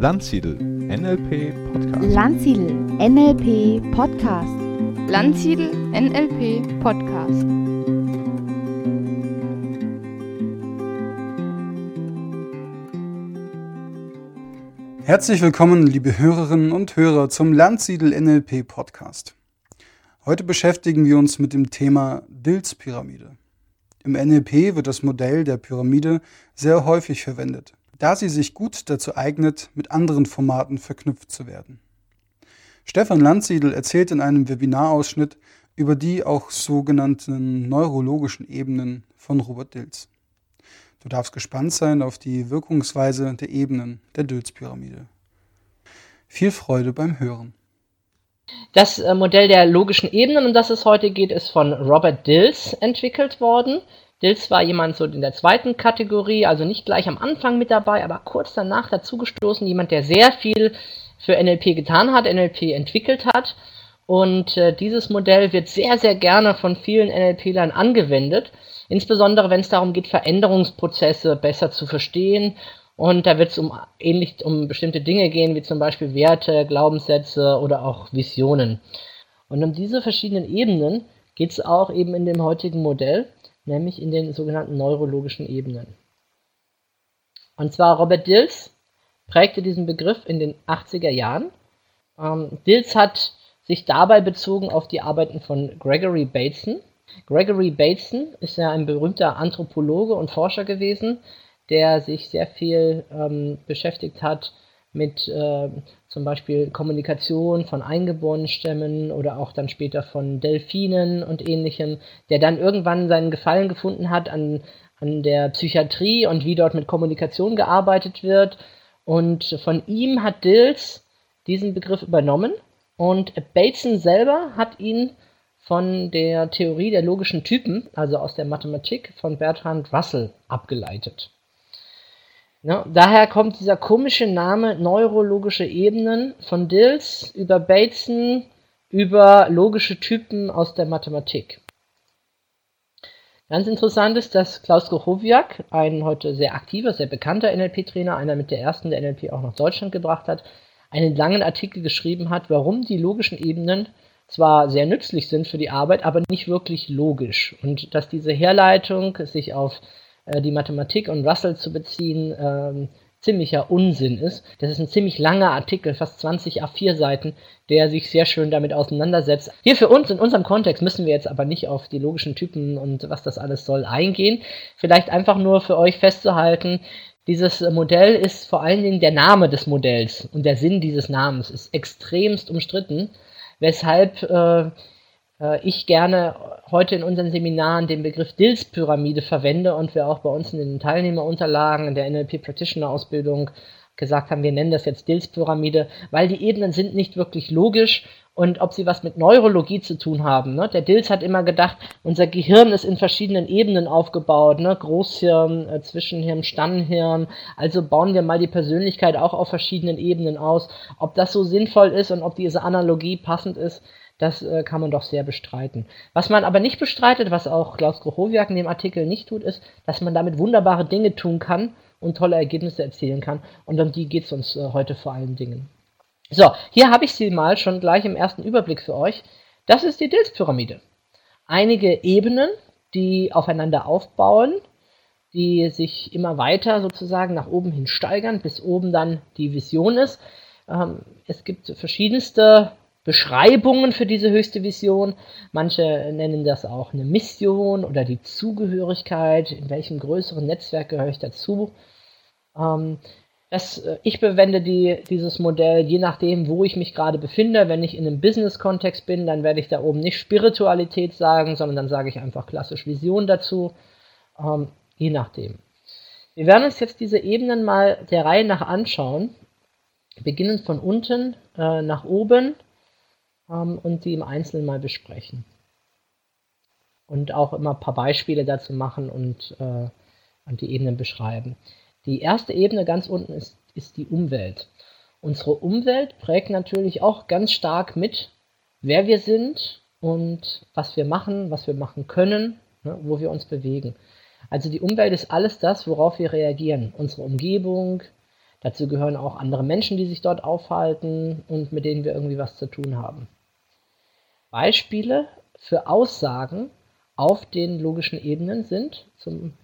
Landsiedel NLP Podcast. Landsiedel NLP Podcast. Landsiedel NLP Podcast. Herzlich willkommen, liebe Hörerinnen und Hörer, zum Landsiedel NLP Podcast. Heute beschäftigen wir uns mit dem Thema Dills-Pyramide. Im NLP wird das Modell der Pyramide sehr häufig verwendet, da sie sich gut dazu eignet, mit anderen Formaten verknüpft zu werden. Stefan Landsiedel erzählt in einem Webinarausschnitt über die auch sogenannten neurologischen Ebenen von Robert Dills. Du darfst gespannt sein auf die Wirkungsweise der Ebenen der Dills-Pyramide. Viel Freude beim Hören. Das äh, Modell der logischen Ebenen, um das es heute geht, ist von Robert Dills entwickelt worden. Dills war jemand so in der zweiten Kategorie, also nicht gleich am Anfang mit dabei, aber kurz danach dazugestoßen, jemand, der sehr viel für NLP getan hat, NLP entwickelt hat. Und äh, dieses Modell wird sehr, sehr gerne von vielen NLPlern angewendet, insbesondere wenn es darum geht, Veränderungsprozesse besser zu verstehen und da wird es um ähnlich um bestimmte Dinge gehen, wie zum Beispiel Werte, Glaubenssätze oder auch Visionen. Und um diese verschiedenen Ebenen geht es auch eben in dem heutigen Modell, nämlich in den sogenannten neurologischen Ebenen. Und zwar Robert Dills prägte diesen Begriff in den 80er Jahren. Ähm, Dills hat sich dabei bezogen auf die Arbeiten von Gregory Bateson. Gregory Bateson ist ja ein berühmter Anthropologe und Forscher gewesen, der sich sehr viel ähm, beschäftigt hat mit äh, zum Beispiel Kommunikation von eingeborenen Stämmen oder auch dann später von Delfinen und ähnlichem, der dann irgendwann seinen Gefallen gefunden hat an, an der Psychiatrie und wie dort mit Kommunikation gearbeitet wird. Und von ihm hat Dills diesen Begriff übernommen und Bateson selber hat ihn von der Theorie der logischen Typen, also aus der Mathematik von Bertrand Russell, abgeleitet. Ja, daher kommt dieser komische Name neurologische Ebenen von Dills über Bateson über logische Typen aus der Mathematik. Ganz interessant ist, dass Klaus Grochowiak, ein heute sehr aktiver, sehr bekannter NLP-Trainer, einer mit der ersten der NLP auch nach Deutschland gebracht hat, einen langen Artikel geschrieben hat, warum die logischen Ebenen zwar sehr nützlich sind für die Arbeit, aber nicht wirklich logisch. Und dass diese Herleitung sich auf äh, die Mathematik und Russell zu beziehen, ähm, ziemlicher Unsinn ist. Das ist ein ziemlich langer Artikel, fast 20 A4-Seiten, der sich sehr schön damit auseinandersetzt. Hier für uns, in unserem Kontext, müssen wir jetzt aber nicht auf die logischen Typen und was das alles soll eingehen. Vielleicht einfach nur für euch festzuhalten, dieses Modell ist vor allen Dingen der Name des Modells und der Sinn dieses Namens ist extremst umstritten, weshalb äh, ich gerne heute in unseren Seminaren den Begriff Dills-Pyramide verwende und wir auch bei uns in den Teilnehmerunterlagen in der NLP Practitioner-Ausbildung gesagt haben, wir nennen das jetzt Dills-Pyramide, weil die Ebenen sind nicht wirklich logisch und ob sie was mit Neurologie zu tun haben. Ne? Der Dills hat immer gedacht, unser Gehirn ist in verschiedenen Ebenen aufgebaut, ne? Großhirn, äh, Zwischenhirn, Stannenhirn. Also bauen wir mal die Persönlichkeit auch auf verschiedenen Ebenen aus. Ob das so sinnvoll ist und ob diese Analogie passend ist, das äh, kann man doch sehr bestreiten. Was man aber nicht bestreitet, was auch Klaus Grochowiak in dem Artikel nicht tut, ist, dass man damit wunderbare Dinge tun kann und tolle Ergebnisse erzielen kann. Und um die geht es uns äh, heute vor allen Dingen. So, hier habe ich sie mal schon gleich im ersten Überblick für euch. Das ist die Dills-Pyramide. Einige Ebenen, die aufeinander aufbauen, die sich immer weiter sozusagen nach oben hin steigern, bis oben dann die Vision ist. Ähm, es gibt verschiedenste Beschreibungen für diese höchste Vision. Manche nennen das auch eine Mission oder die Zugehörigkeit. In welchem größeren Netzwerk gehöre ich dazu? Ähm, das, äh, ich verwende die, dieses Modell je nachdem, wo ich mich gerade befinde. Wenn ich in einem Business-Kontext bin, dann werde ich da oben nicht Spiritualität sagen, sondern dann sage ich einfach klassisch Vision dazu. Ähm, je nachdem. Wir werden uns jetzt diese Ebenen mal der Reihe nach anschauen. Beginnend von unten äh, nach oben ähm, und die im Einzelnen mal besprechen. Und auch immer ein paar Beispiele dazu machen und, äh, und die Ebenen beschreiben. Die erste Ebene ganz unten ist, ist die Umwelt. Unsere Umwelt prägt natürlich auch ganz stark mit, wer wir sind und was wir machen, was wir machen können, ne, wo wir uns bewegen. Also die Umwelt ist alles das, worauf wir reagieren. Unsere Umgebung, Dazu gehören auch andere Menschen, die sich dort aufhalten und mit denen wir irgendwie was zu tun haben. Beispiele für Aussagen auf den logischen Ebenen sind, zum,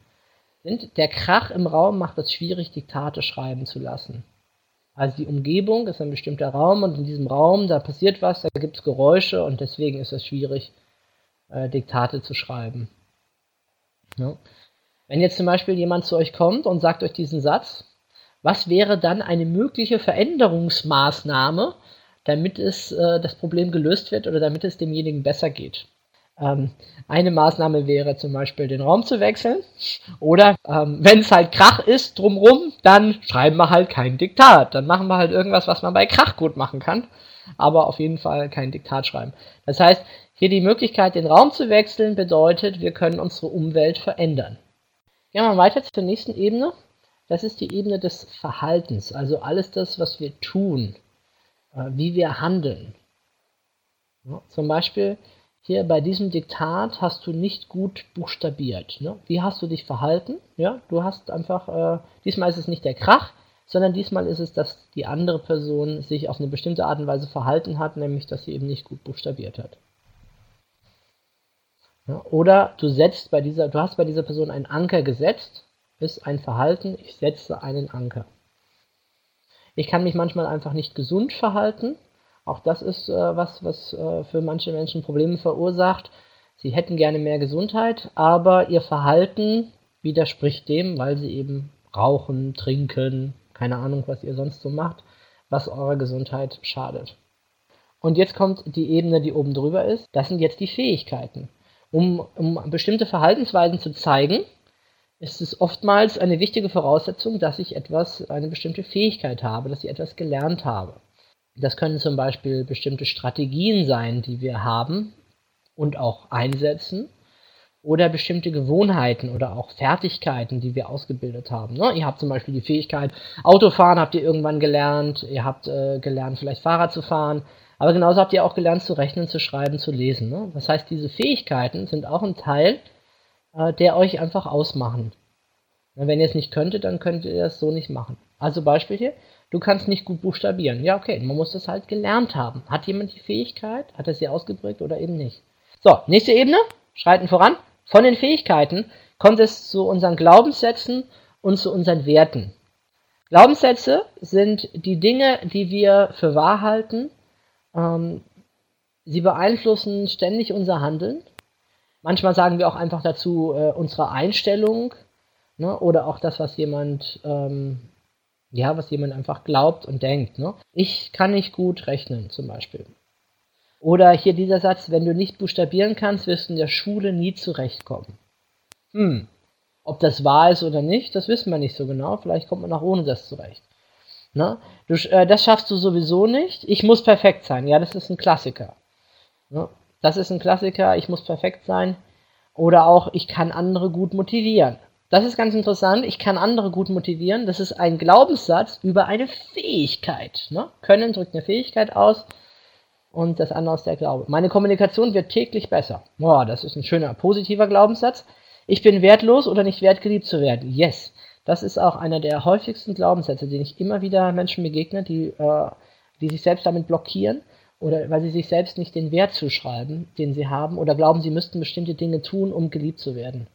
sind der Krach im Raum macht es schwierig, Diktate schreiben zu lassen. Also die Umgebung ist ein bestimmter Raum und in diesem Raum, da passiert was, da gibt es Geräusche und deswegen ist es schwierig, äh, Diktate zu schreiben. Ja. Wenn jetzt zum Beispiel jemand zu euch kommt und sagt euch diesen Satz, was wäre dann eine mögliche Veränderungsmaßnahme, damit es äh, das Problem gelöst wird oder damit es demjenigen besser geht? Ähm, eine Maßnahme wäre zum Beispiel den Raum zu wechseln. Oder ähm, wenn es halt Krach ist drumrum, dann schreiben wir halt kein Diktat. Dann machen wir halt irgendwas, was man bei Krach gut machen kann. Aber auf jeden Fall kein Diktat schreiben. Das heißt, hier die Möglichkeit, den Raum zu wechseln, bedeutet, wir können unsere Umwelt verändern. Gehen wir weiter zur nächsten Ebene. Das ist die Ebene des Verhaltens, also alles das, was wir tun, wie wir handeln. Ja, zum Beispiel hier bei diesem Diktat hast du nicht gut buchstabiert. Ne? Wie hast du dich verhalten? Ja, du hast einfach, äh, diesmal ist es nicht der Krach, sondern diesmal ist es, dass die andere Person sich auf eine bestimmte Art und Weise verhalten hat, nämlich dass sie eben nicht gut buchstabiert hat. Ja, oder du setzt bei dieser, du hast bei dieser Person einen Anker gesetzt, ist ein Verhalten, ich setze einen Anker. Ich kann mich manchmal einfach nicht gesund verhalten. Auch das ist äh, was, was äh, für manche Menschen Probleme verursacht. Sie hätten gerne mehr Gesundheit, aber ihr Verhalten widerspricht dem, weil sie eben rauchen, trinken, keine Ahnung, was ihr sonst so macht, was eurer Gesundheit schadet. Und jetzt kommt die Ebene, die oben drüber ist. Das sind jetzt die Fähigkeiten. Um, um bestimmte Verhaltensweisen zu zeigen, ist es oftmals eine wichtige Voraussetzung, dass ich etwas, eine bestimmte Fähigkeit habe, dass ich etwas gelernt habe. Das können zum Beispiel bestimmte Strategien sein, die wir haben und auch einsetzen, oder bestimmte Gewohnheiten oder auch Fertigkeiten, die wir ausgebildet haben. Ne? Ihr habt zum Beispiel die Fähigkeit, Autofahren habt ihr irgendwann gelernt, ihr habt äh, gelernt, vielleicht Fahrrad zu fahren, aber genauso habt ihr auch gelernt zu rechnen, zu schreiben, zu lesen. Ne? Das heißt, diese Fähigkeiten sind auch ein Teil, äh, der euch einfach ausmachen. Und wenn ihr es nicht könntet, dann könnt ihr das so nicht machen. Also Beispiel hier, du kannst nicht gut buchstabieren. Ja, okay, man muss das halt gelernt haben. Hat jemand die Fähigkeit? Hat er sie ausgeprägt oder eben nicht? So, nächste Ebene, schreiten voran. Von den Fähigkeiten kommt es zu unseren Glaubenssätzen und zu unseren Werten. Glaubenssätze sind die Dinge, die wir für wahr halten ähm, sie beeinflussen ständig unser Handeln. Manchmal sagen wir auch einfach dazu äh, unsere Einstellung ne? oder auch das, was jemand, ähm, ja, was jemand einfach glaubt und denkt. Ne? Ich kann nicht gut rechnen, zum Beispiel. Oder hier dieser Satz, wenn du nicht buchstabieren kannst, wirst du in der Schule nie zurechtkommen. Hm. Ob das wahr ist oder nicht, das wissen wir nicht so genau. Vielleicht kommt man auch ohne das zurecht. Ne? Du, äh, das schaffst du sowieso nicht. Ich muss perfekt sein. Ja, das ist ein Klassiker. Ne? Das ist ein Klassiker. Ich muss perfekt sein. Oder auch, ich kann andere gut motivieren. Das ist ganz interessant. Ich kann andere gut motivieren. Das ist ein Glaubenssatz über eine Fähigkeit. Ne? Können drückt eine Fähigkeit aus und das andere ist der Glaube. Meine Kommunikation wird täglich besser. Boah, das ist ein schöner, positiver Glaubenssatz. Ich bin wertlos oder nicht wert, geliebt zu werden. Yes. Das ist auch einer der häufigsten Glaubenssätze, den ich immer wieder Menschen begegne, die, äh, die sich selbst damit blockieren oder weil sie sich selbst nicht den Wert zuschreiben, den sie haben oder glauben, sie müssten bestimmte Dinge tun, um geliebt zu werden.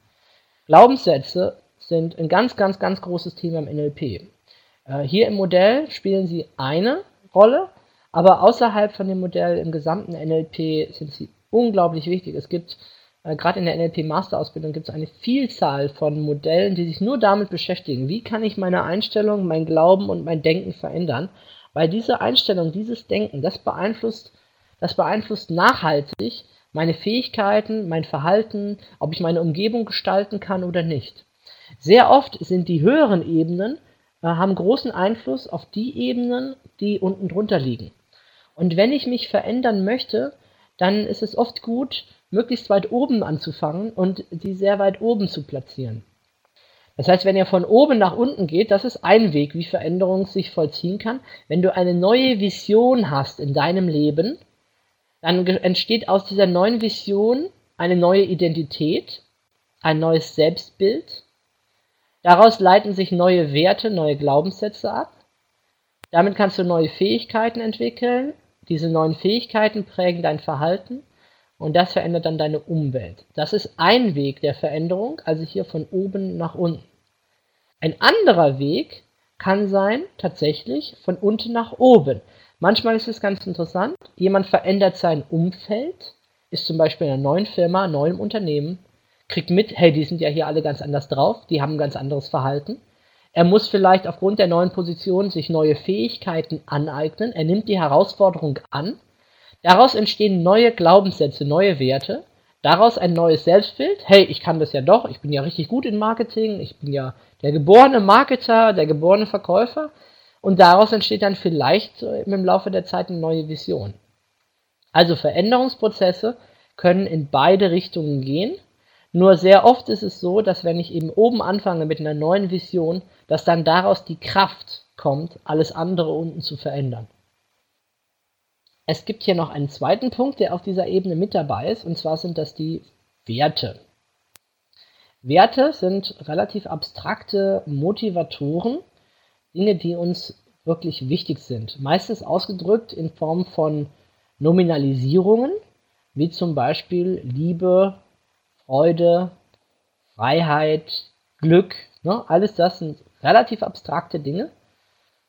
Glaubenssätze sind ein ganz, ganz, ganz großes Thema im NLP. Äh, hier im Modell spielen sie eine Rolle, aber außerhalb von dem Modell im gesamten NLP sind sie unglaublich wichtig. Es gibt äh, gerade in der NLP-Masterausbildung gibt es eine Vielzahl von Modellen, die sich nur damit beschäftigen, wie kann ich meine Einstellung, mein Glauben und mein Denken verändern. Weil diese Einstellung, dieses Denken, das beeinflusst, das beeinflusst nachhaltig meine Fähigkeiten, mein Verhalten, ob ich meine Umgebung gestalten kann oder nicht. Sehr oft sind die höheren Ebenen, äh, haben großen Einfluss auf die Ebenen, die unten drunter liegen. Und wenn ich mich verändern möchte, dann ist es oft gut, möglichst weit oben anzufangen und sie sehr weit oben zu platzieren. Das heißt, wenn ihr von oben nach unten geht, das ist ein Weg, wie Veränderung sich vollziehen kann. Wenn du eine neue Vision hast in deinem Leben, dann entsteht aus dieser neuen Vision eine neue Identität, ein neues Selbstbild. Daraus leiten sich neue Werte, neue Glaubenssätze ab. Damit kannst du neue Fähigkeiten entwickeln. Diese neuen Fähigkeiten prägen dein Verhalten und das verändert dann deine Umwelt. Das ist ein Weg der Veränderung, also hier von oben nach unten. Ein anderer Weg kann sein, tatsächlich von unten nach oben. Manchmal ist es ganz interessant, jemand verändert sein Umfeld, ist zum Beispiel in einer neuen Firma, neuem Unternehmen, kriegt mit, hey, die sind ja hier alle ganz anders drauf, die haben ein ganz anderes Verhalten. Er muss vielleicht aufgrund der neuen Position sich neue Fähigkeiten aneignen, er nimmt die Herausforderung an, daraus entstehen neue Glaubenssätze, neue Werte, daraus ein neues Selbstbild, hey, ich kann das ja doch, ich bin ja richtig gut in Marketing, ich bin ja der geborene Marketer, der geborene Verkäufer. Und daraus entsteht dann vielleicht im Laufe der Zeit eine neue Vision. Also Veränderungsprozesse können in beide Richtungen gehen. Nur sehr oft ist es so, dass wenn ich eben oben anfange mit einer neuen Vision, dass dann daraus die Kraft kommt, alles andere unten zu verändern. Es gibt hier noch einen zweiten Punkt, der auf dieser Ebene mit dabei ist, und zwar sind das die Werte. Werte sind relativ abstrakte Motivatoren, Dinge, die uns wirklich wichtig sind. Meistens ausgedrückt in Form von Nominalisierungen, wie zum Beispiel Liebe, Freude, Freiheit, Glück. Ne? Alles das sind relativ abstrakte Dinge.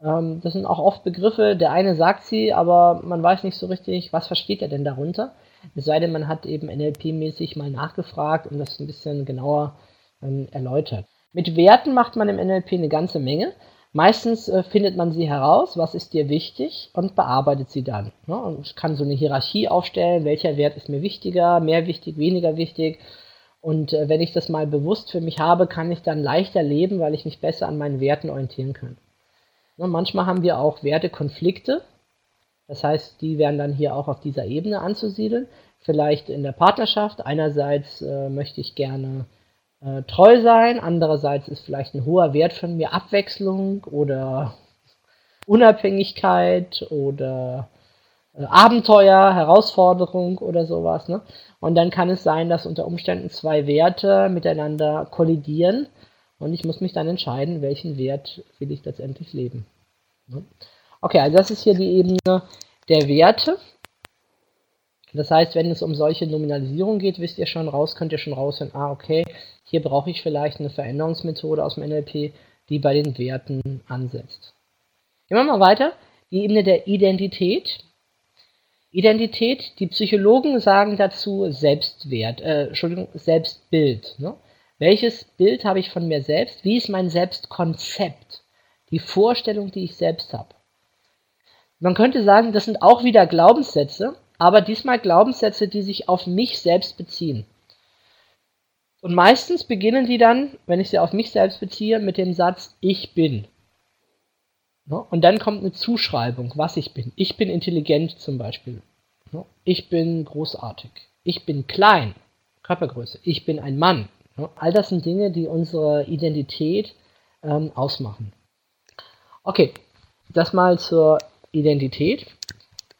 Ähm, das sind auch oft Begriffe, der eine sagt sie, aber man weiß nicht so richtig, was versteht er denn darunter. Es sei denn, man hat eben NLP-mäßig mal nachgefragt und das ein bisschen genauer ähm, erläutert. Mit Werten macht man im NLP eine ganze Menge. Meistens äh, findet man sie heraus, was ist dir wichtig und bearbeitet sie dann. Ne? Und kann so eine Hierarchie aufstellen, welcher Wert ist mir wichtiger, mehr wichtig, weniger wichtig. Und äh, wenn ich das mal bewusst für mich habe, kann ich dann leichter leben, weil ich mich besser an meinen Werten orientieren kann. Ne? Manchmal haben wir auch Wertekonflikte. Das heißt, die werden dann hier auch auf dieser Ebene anzusiedeln. Vielleicht in der Partnerschaft. Einerseits äh, möchte ich gerne äh, treu sein, andererseits ist vielleicht ein hoher Wert von mir Abwechslung oder Unabhängigkeit oder äh, Abenteuer, Herausforderung oder sowas. Ne? Und dann kann es sein, dass unter Umständen zwei Werte miteinander kollidieren und ich muss mich dann entscheiden, welchen Wert will ich letztendlich leben. Okay, also das ist hier die Ebene der Werte. Das heißt, wenn es um solche Nominalisierung geht, wisst ihr schon raus, könnt ihr schon raushören, ah, okay, hier brauche ich vielleicht eine Veränderungsmethode aus dem NLP, die bei den Werten ansetzt. Gehen wir mal weiter. Die Ebene der Identität. Identität, die Psychologen sagen dazu Selbstwert, äh, Entschuldigung, Selbstbild. Ne? Welches Bild habe ich von mir selbst? Wie ist mein Selbstkonzept? Die Vorstellung, die ich selbst habe. Man könnte sagen, das sind auch wieder Glaubenssätze, aber diesmal Glaubenssätze, die sich auf mich selbst beziehen. Und meistens beginnen die dann, wenn ich sie auf mich selbst beziehe, mit dem Satz Ich bin. Und dann kommt eine Zuschreibung, was ich bin. Ich bin intelligent zum Beispiel. Ich bin großartig. Ich bin klein. Körpergröße. Ich bin ein Mann. All das sind Dinge, die unsere Identität ähm, ausmachen. Okay, das mal zur Identität.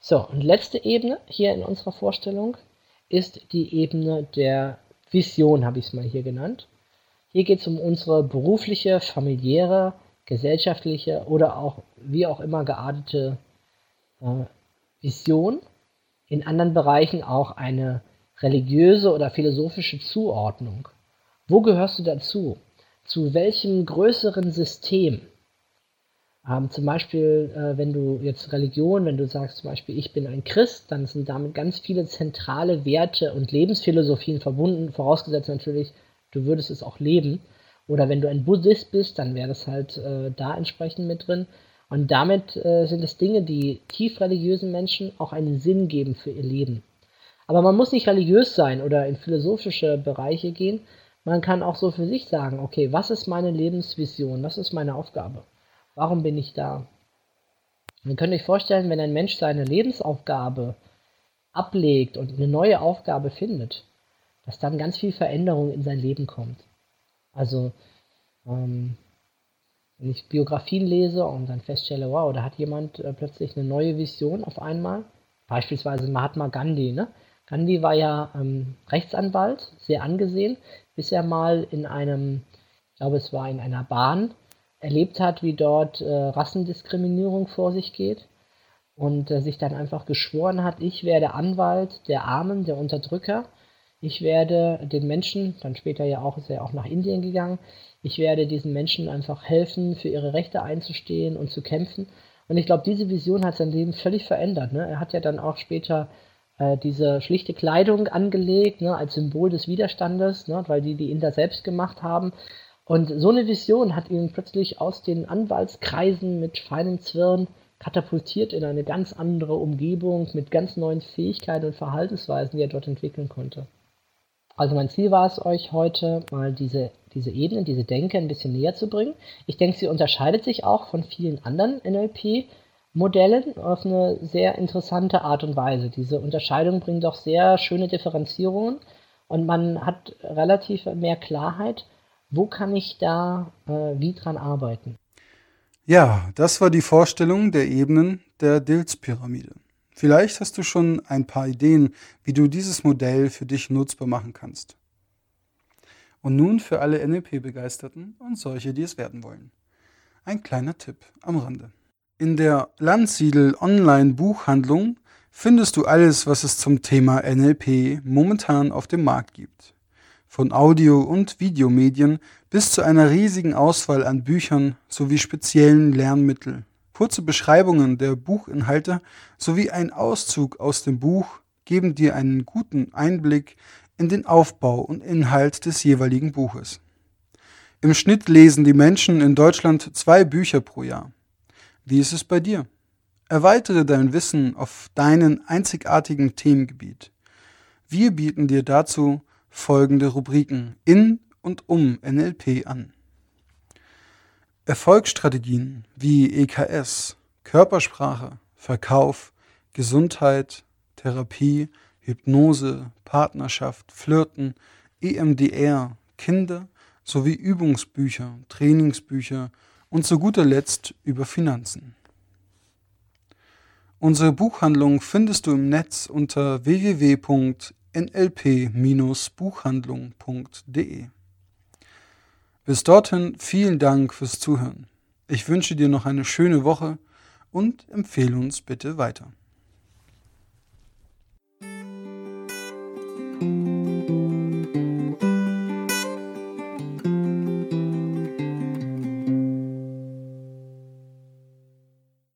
So, und letzte Ebene hier in unserer Vorstellung ist die Ebene der Vision, habe ich es mal hier genannt. Hier geht es um unsere berufliche, familiäre, gesellschaftliche oder auch wie auch immer geartete äh, Vision. In anderen Bereichen auch eine religiöse oder philosophische Zuordnung. Wo gehörst du dazu? Zu welchem größeren System? Ähm, zum Beispiel, äh, wenn du jetzt Religion, wenn du sagst zum Beispiel, ich bin ein Christ, dann sind damit ganz viele zentrale Werte und Lebensphilosophien verbunden, vorausgesetzt natürlich, du würdest es auch leben. Oder wenn du ein Buddhist bist, dann wäre das halt äh, da entsprechend mit drin. Und damit äh, sind es Dinge, die tief religiösen Menschen auch einen Sinn geben für ihr Leben. Aber man muss nicht religiös sein oder in philosophische Bereiche gehen. Man kann auch so für sich sagen, okay, was ist meine Lebensvision? Was ist meine Aufgabe? Warum bin ich da? Ihr könnt euch vorstellen, wenn ein Mensch seine Lebensaufgabe ablegt und eine neue Aufgabe findet, dass dann ganz viel Veränderung in sein Leben kommt. Also, ähm, wenn ich Biografien lese und dann feststelle, wow, da hat jemand äh, plötzlich eine neue Vision auf einmal, beispielsweise Mahatma Gandhi, ne? Gandhi war ja ähm, Rechtsanwalt, sehr angesehen, bis er mal in einem, ich glaube es war in einer Bahn, erlebt hat, wie dort äh, Rassendiskriminierung vor sich geht und äh, sich dann einfach geschworen hat, ich werde Anwalt der Armen, der Unterdrücker. Ich werde den Menschen, dann später ja auch, ist er auch nach Indien gegangen, ich werde diesen Menschen einfach helfen, für ihre Rechte einzustehen und zu kämpfen. Und ich glaube, diese Vision hat sein Leben völlig verändert. Ne? Er hat ja dann auch später äh, diese schlichte Kleidung angelegt, ne, als Symbol des Widerstandes, ne, weil die die Inder selbst gemacht haben. Und so eine Vision hat ihn plötzlich aus den Anwaltskreisen mit feinem Zwirn katapultiert in eine ganz andere Umgebung mit ganz neuen Fähigkeiten und Verhaltensweisen, die er dort entwickeln konnte. Also mein Ziel war es, euch heute mal diese, diese Ebene, diese Denke ein bisschen näher zu bringen. Ich denke, sie unterscheidet sich auch von vielen anderen NLP-Modellen auf eine sehr interessante Art und Weise. Diese Unterscheidung bringt doch sehr schöne Differenzierungen und man hat relativ mehr Klarheit, wo kann ich da äh, wie dran arbeiten. Ja, das war die Vorstellung der Ebenen der Dilz-Pyramide. Vielleicht hast du schon ein paar Ideen, wie du dieses Modell für dich nutzbar machen kannst. Und nun für alle NLP-Begeisterten und solche, die es werden wollen. Ein kleiner Tipp am Rande. In der Landsiedel Online-Buchhandlung findest du alles, was es zum Thema NLP momentan auf dem Markt gibt von Audio- und Videomedien bis zu einer riesigen Auswahl an Büchern sowie speziellen Lernmitteln. Kurze Beschreibungen der Buchinhalte sowie ein Auszug aus dem Buch geben dir einen guten Einblick in den Aufbau und Inhalt des jeweiligen Buches. Im Schnitt lesen die Menschen in Deutschland zwei Bücher pro Jahr. Wie ist es bei dir? Erweitere dein Wissen auf deinen einzigartigen Themengebiet. Wir bieten dir dazu folgende Rubriken in und um NLP an. Erfolgsstrategien wie EKS, Körpersprache, Verkauf, Gesundheit, Therapie, Hypnose, Partnerschaft, Flirten, EMDR, Kinder sowie Übungsbücher, Trainingsbücher und zu guter Letzt über Finanzen. Unsere Buchhandlung findest du im Netz unter www nlp-buchhandlung.de. Bis dorthin vielen Dank fürs Zuhören. Ich wünsche dir noch eine schöne Woche und empfehle uns bitte weiter.